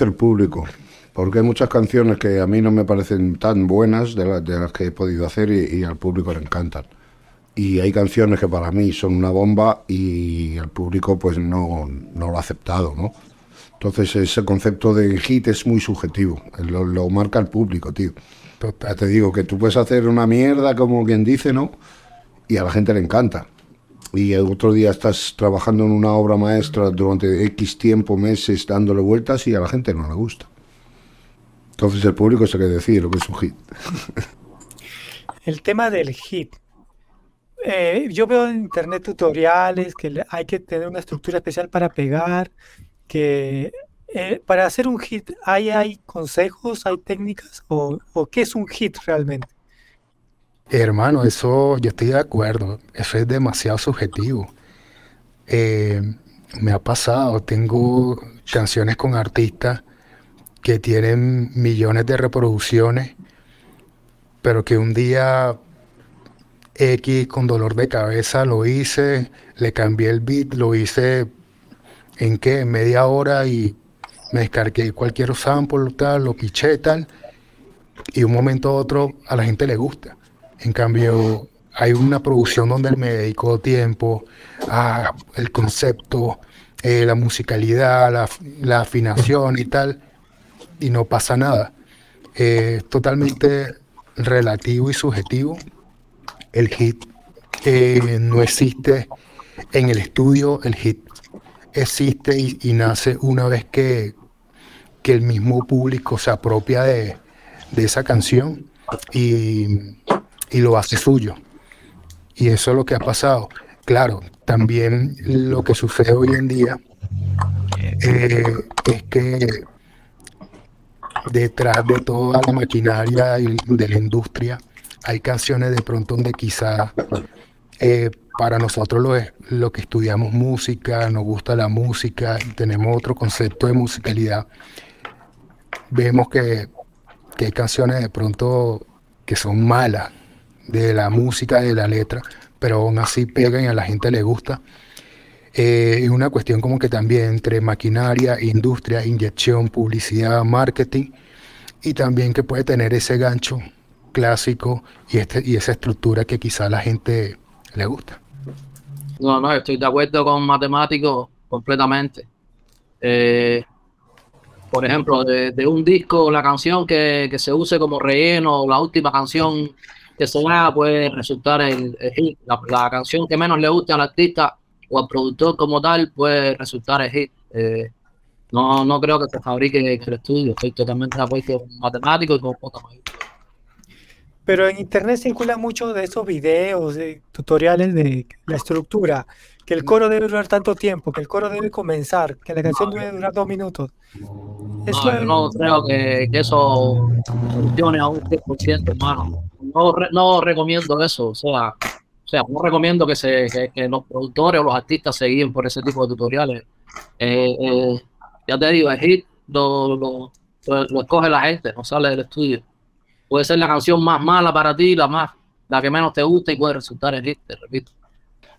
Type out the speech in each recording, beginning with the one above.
dice el público. Porque hay muchas canciones que a mí no me parecen tan buenas de, las que he podido hacer y, al público le encantan. Y hay canciones que para mí son una bomba y el público pues no, no lo ha aceptado, ¿no? Entonces ese concepto de hit es muy subjetivo, lo, lo marca el público, tío. Ya te digo que tú puedes hacer una mierda como quien dice, ¿no? Y a la gente le encanta. Y el otro día estás trabajando en una obra maestra durante X tiempo, meses, dándole vueltas y a la gente no le gusta. Entonces el público se que decir lo que es un hit. El tema del hit. Eh, yo veo en internet tutoriales que hay que tener una estructura especial para pegar, que eh, para hacer un hit, ¿hay, ¿hay consejos, hay técnicas o, qué es un hit realmente? Hermano, eso yo estoy de acuerdo, eso es demasiado subjetivo. Eh, me ha pasado, tengo canciones con artistas que tienen millones de reproducciones, pero que un día X con dolor de cabeza lo hice, le cambié el beat, lo hice en qué, media hora y me descargué cualquier sample, tal, lo piché, tal, y un momento a otro a la gente le gusta. En cambio, hay una producción donde me dedicó tiempo a el concepto, eh, la musicalidad, la, afinación y tal, y no pasa nada. Es totalmente relativo y subjetivo. El hit eh, no existe en el estudio, el hit existe y nace una vez que, que el mismo público se apropia de, esa canción y, lo hace suyo. Y eso es lo que ha pasado. Claro, también lo que sucede hoy en día eh, es que detrás de toda la maquinaria de la industria hay canciones de pronto donde quizás eh, para nosotros lo, es, lo que estudiamos música, nos gusta la música, tenemos otro concepto de musicalidad, vemos que, hay canciones de pronto que son malas de la música, de la letra, pero aún así pegan y a la gente le gusta. Eh, es una cuestión como que también entre maquinaria, industria, inyección, publicidad, marketing, y también que puede tener ese gancho clásico y, este, y esa estructura que quizá a la gente le gusta. No, no, estoy de acuerdo con matemáticos completamente. Eh, por ejemplo, de, un disco, la canción que, se use como relleno, la última canción que se haga puede resultar el, hit. La, canción que menos le guste al artista o al productor como tal puede resultar el hit. Eh, no, no creo que se fabrique en el estudio. Estoy totalmente de acuerdo con matemáticos y con Pero en internet circula mucho de esos videos, de tutoriales de la estructura que el coro debe durar tanto tiempo, que el coro debe comenzar, que la canción debe durar dos minutos. no, no creo que, eso funcione a un 100%, hermano. No, no recomiendo eso, o sea, o sea, no recomiendo que, se, que, los productores o los artistas se guíen por ese tipo de tutoriales. Eh, eh, ya te digo, el hit lo, lo, lo, escoge la gente, no sale del estudio. Puede ser la canción más mala para ti, la más, la que menos te gusta y puede resultar el hit, te repito.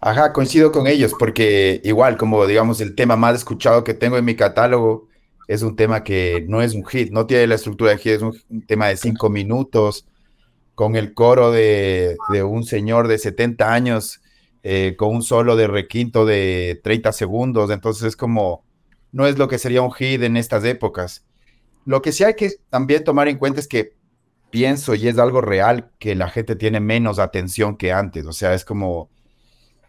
Ajá, coincido con ellos porque igual como digamos el tema más escuchado que tengo en mi catálogo es un tema que no es un hit, no tiene la estructura de hit, es un tema de cinco minutos con el coro de, un señor de 70 años eh, con un solo de requinto de 30 segundos, entonces es como, no es lo que sería un hit en estas épocas. Lo que sí hay que también tomar en cuenta es que pienso y es algo real que la gente tiene menos atención que antes, o sea, es como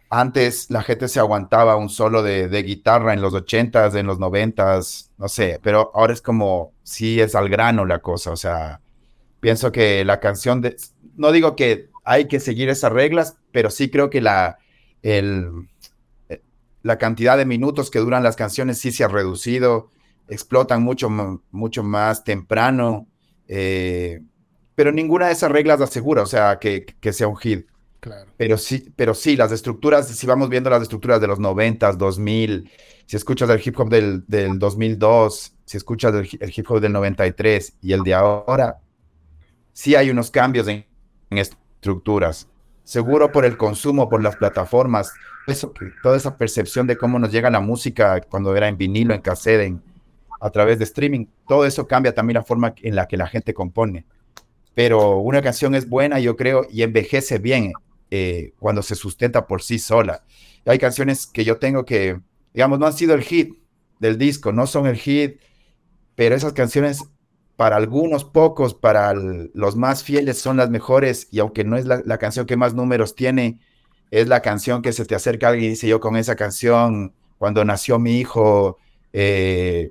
antes la gente se aguantaba un solo de, guitarra en los ochentas, en los noventas, no sé, pero ahora es como, sí es al grano la cosa, o sea, pienso que la canción de, no digo que hay que seguir esas reglas, pero sí creo que la, el, eh, la cantidad de minutos que duran las canciones sí se ha reducido, explotan mucho, mucho más temprano, eh, pero ninguna de esas reglas asegura, o sea, que, que sea un hit. Pero sí, pero sí, las estructuras, si vamos viendo las estructuras de los 90, 2000, si escuchas el hip hop del, del 2002, si escuchas el, hip hop del 93 y el de ahora, sí hay unos cambios en, estructuras. Seguro por el consumo, por las plataformas, eso, toda esa percepción de cómo nos llega la música cuando era en vinilo, en cassette, a través de streaming. Todo eso cambia también la forma en la que la gente compone. Pero una canción es buena, yo creo, y envejece bien eh, cuando se sustenta por sí sola. Hay canciones que yo tengo que, digamos, no han sido el hit del disco, no son el hit, pero esas canciones para algunos pocos, para los más fieles son las mejores y aunque no es la, canción que más números tiene, es la canción que se te acerca alguien y dice yo con esa canción, cuando nació mi hijo, eh,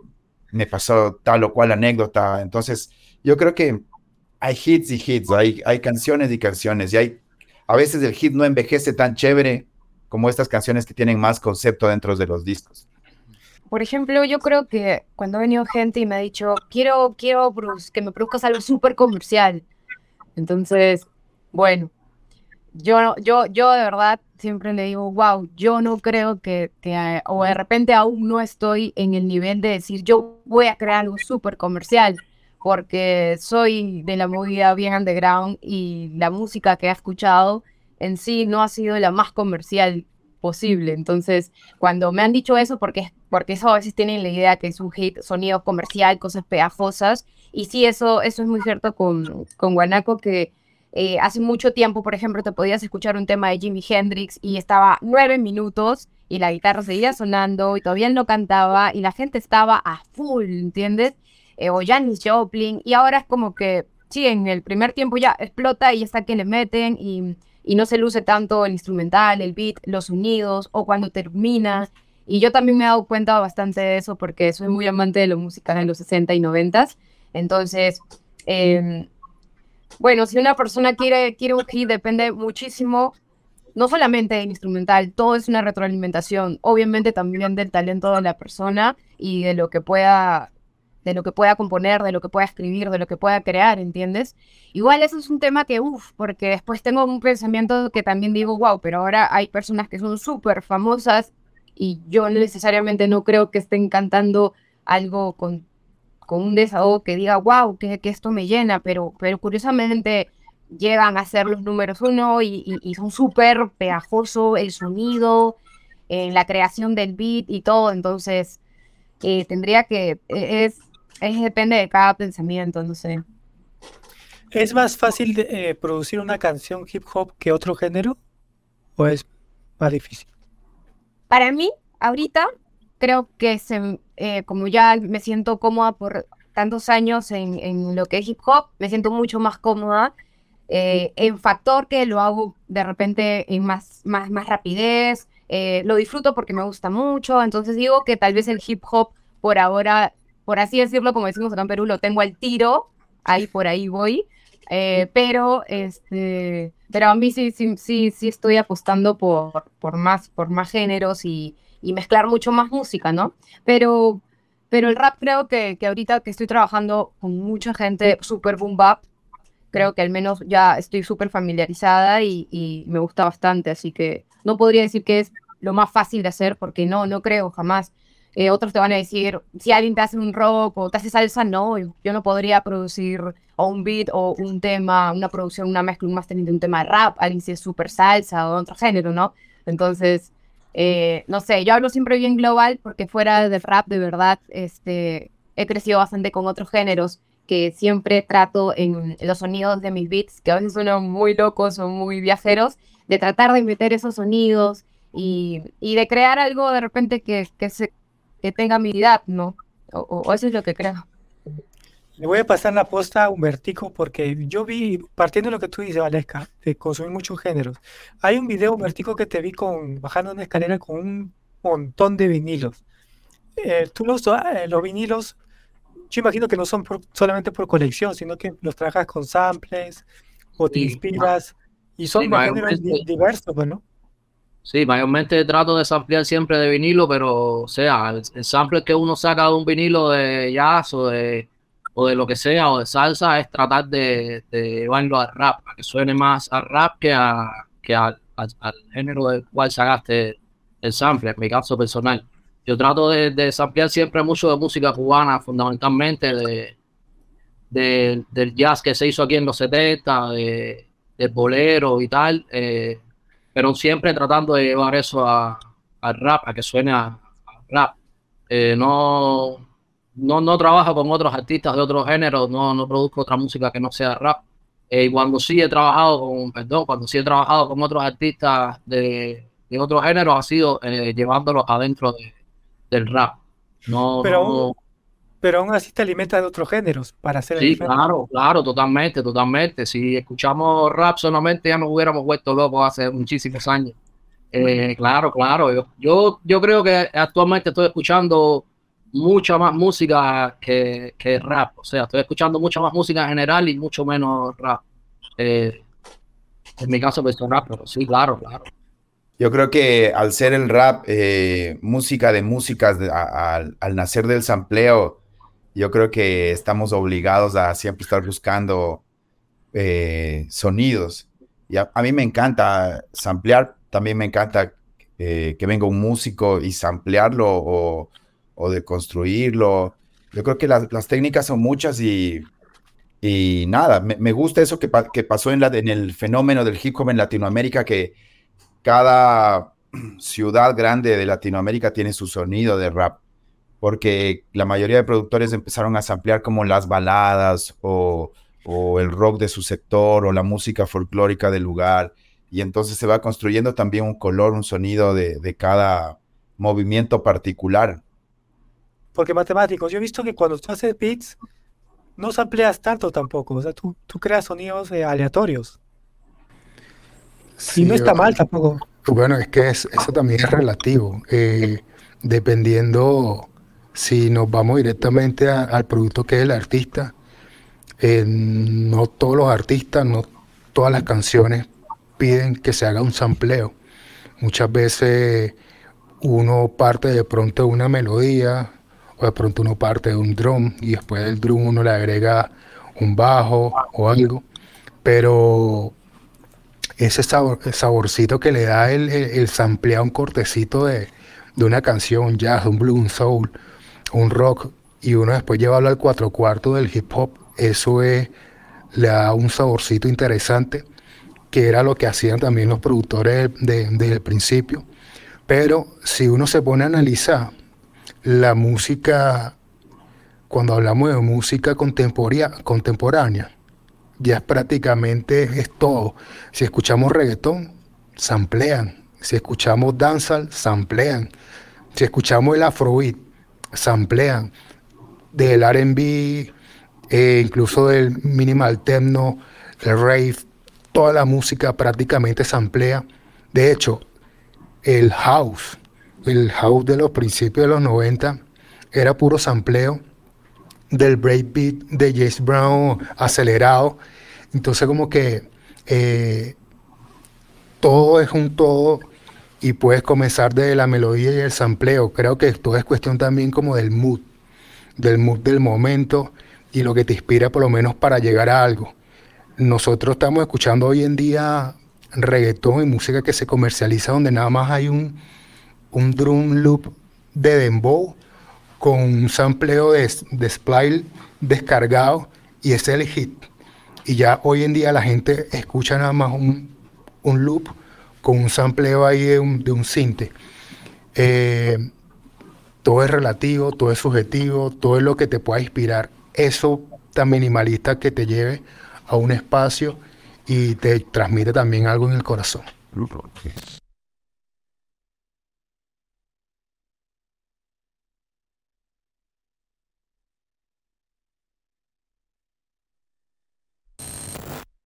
me pasó tal o cual anécdota. Entonces, yo creo que hay hits y hits, hay, hay canciones y canciones y hay, a veces el hit no envejece tan chévere como estas canciones que tienen más concepto dentro de los discos. Por ejemplo, yo creo que cuando ha venido gente y me ha dicho, quiero, quiero que me produzcas algo súper comercial. Entonces, bueno, yo, yo, yo de verdad siempre le digo, wow, yo no creo que, que, o de repente aún no estoy en el nivel de decir, yo voy a crear algo súper comercial, porque soy de la movida bien underground y la música que he escuchado en sí no ha sido la más comercial posible. Entonces, cuando me han dicho eso, porque, porque eso a veces tienen la idea que es un hit, sonido comercial, cosas pegajosas, y sí, eso, eso es muy cierto con, con Guanaco, que eh, hace mucho tiempo, por ejemplo, te podías escuchar un tema de Jimi Hendrix y estaba nueve minutos y la guitarra seguía sonando y todavía no cantaba y la gente estaba a full, ¿entiendes? Eh, o Janis Joplin, y ahora es como que, sí, en el primer tiempo ya explota y ya está que le meten y y no se luce tanto el instrumental, el beat, los sonidos o cuando termina. Y yo también me he dado cuenta bastante de eso porque soy muy amante de la música de los 60 y 90. Entonces, em, bueno, si una persona quiere, quiere un hit, depende muchísimo, no solamente del instrumental, todo es una retroalimentación, obviamente también del talento de la persona y de lo que pueda de lo que pueda componer, de lo que pueda escribir, de lo que pueda crear, ¿entiendes? Igual eso es un tema que, uff, porque después tengo un pensamiento que también digo, wow, pero ahora hay personas que son súper famosas y yo necesariamente no creo que estén cantando algo con, con un desahogo que diga, wow, que, que esto me llena, pero, pero curiosamente llegan a ser los números uno y, son súper pegajoso el sonido, en la creación del beat y todo, entonces... Eh, tendría que, e, es, es, depende de cada pensamiento, no sé. ¿Es más fácil de, eh, producir una canción hip hop que otro género? ¿O es más difícil? Para mí, ahorita, creo que se, eh, como ya me siento cómoda por tantos años en, en, lo que es hip hop, me siento mucho más cómoda eh, en factor que lo hago de repente en más, más, más rapidez, lo disfruto porque me gusta mucho, entonces digo que tal vez el hip hop por ahora, por así decirlo, como decimos acá en Perú, lo tengo al tiro, ahí por ahí voy, eh, pero, este, pero a mí sí, sí, sí, sí estoy apostando por, por, más, por más géneros y, y mezclar mucho más música, ¿no? Pero, pero el rap creo que, que ahorita que estoy trabajando con mucha gente súper boom bap, creo que al menos ya estoy súper familiarizada y, y, me gusta bastante, así que no podría decir que es lo más fácil de hacer, porque no, no creo jamás. Eh, otros te van a decir, si alguien te hace un rock o te hace salsa, no, yo no podría producir o un beat o un tema, una producción, una mezcla, un mastering de un tema de rap, alguien si es súper salsa o otro género, ¿no? Entonces, eh, no sé, yo hablo siempre bien global porque fuera de rap, de verdad, este, he crecido bastante con otros géneros que siempre trato en los sonidos de mis beats, que a veces son muy locos o muy viajeros, de tratar de meter esos sonidos y, y de crear algo de repente que, que, se, que tenga mi edad, ¿no? O, eso es lo que creo. Le voy a pasar la posta a Humbertico porque yo vi, partiendo de lo que tú dices, Valesca, de consumir muchos géneros. Hay un video, Humbertico, que te vi con bajando una escalera con un montón de vinilos. Eh, tú los, eh, los vinilos, yo imagino que no son solamente por colección, sino que los trabajas con samples o te inspiras y son géneros diversos, ¿no? Sí, mayormente trato de samplear siempre de vinilo, pero sea, el, sample que uno saca de un vinilo de jazz o de, o de lo que sea, o de salsa, es tratar de, de llevarlo al rap, para que suene más al rap que, a, que al, género del cual sacaste el sample, en mi caso personal. Yo trato de, de samplear siempre mucho de música cubana, fundamentalmente de, de, del jazz que se hizo aquí en los 70, de, de bolero y tal. Eh, pero siempre tratando de llevar eso al rap, a que suene a, rap. Eh, no, no, no trabajo con otros artistas de otros géneros, no, no produzco otra música que no sea rap. Eh, y cuando sí he trabajado con, perdón, cuando sí he trabajado con otros artistas de, de otros géneros, ha sido eh, llevándolos adentro de, del rap. No, Pero, no- pero aún así te alimentas de otros géneros para hacer el Sí, género. claro, claro, totalmente, totalmente. Si escuchamos rap solamente ya nos hubiéramos vuelto locos hace muchísimos años. Eh, claro, claro. Yo, yo, yo creo que actualmente estoy escuchando mucha más música que, que rap. O sea, estoy escuchando mucha más música en general y mucho menos rap. Eh, en mi caso, pues rap, pero sí, claro, claro. Yo creo que al ser el rap eh, música de músicas, de- a- al nacer del sampleo, yo creo que estamos obligados a siempre estar buscando eh, sonidos. Y a, mí me encanta samplear, también me encanta eh, que venga un músico y samplearlo o, o de construirlo. Yo creo que las, técnicas son muchas y, nada, me, gusta eso que, pa- que pasó en, en el fenómeno del hip hop en Latinoamérica, que cada ciudad grande de Latinoamérica tiene su sonido de rap, porque la mayoría de productores empezaron a samplear como las baladas o, o el rock de su sector o la música folclórica del lugar, y entonces se va construyendo también un color, un sonido de, de cada movimiento particular. Porque matemáticos, yo he visto que cuando tú haces beats, no sampleas tanto tampoco. O sea, tú, tú creas sonidos eh, aleatorios. Y Sí, no está mal tampoco. Bueno, es que es- eso también es relativo, eh, dependiendo si nos vamos directamente al producto que es el artista. eh, no todos los artistas, no todas las canciones piden que se haga un sampleo. Muchas veces uno parte de pronto de una melodía o de pronto uno parte de un drum y después del drum uno le agrega un bajo o algo, pero ese sabor, saborcito que le da el, el, el samplear un cortecito de, de una canción, jazz, un blues, un soul, un rock, y uno después llevarlo al cuatro cuartos del hip hop, eso es, le da un saborcito interesante, que era lo que hacían también los productores de- desde el principio. Pero si uno se pone a analizar la música, cuando hablamos de música contemporánea, ya es prácticamente es todo. Si escuchamos reggaetón, samplean. Si escuchamos dancehall, samplean. Si escuchamos el afrobeat, samplean. Del R&B, eh, incluso del minimal techno, el rave, toda la música prácticamente samplea. De hecho, el house, el house de los principios de los 90 era puro sampleo del breakbeat de James Brown acelerado. Entonces como que eh, todo es un todo y puedes comenzar de la melodía y el sampleo. Creo que todo es cuestión también como del mood, del mood del momento y lo que te inspira por lo menos para llegar a algo. Nosotros estamos escuchando hoy en día reggaetón y música que se comercializa donde nada más hay un, un drum loop de dembow con un sampleo de, de descargado y es el hit. Y ya hoy en día la gente escucha nada más un, un loop con un sampleo ahí de un, de un cinte. Eh, todo es relativo, todo es subjetivo, todo es lo que te pueda inspirar. Eso tan minimalista que te lleve a un espacio y te transmite también algo en el corazón.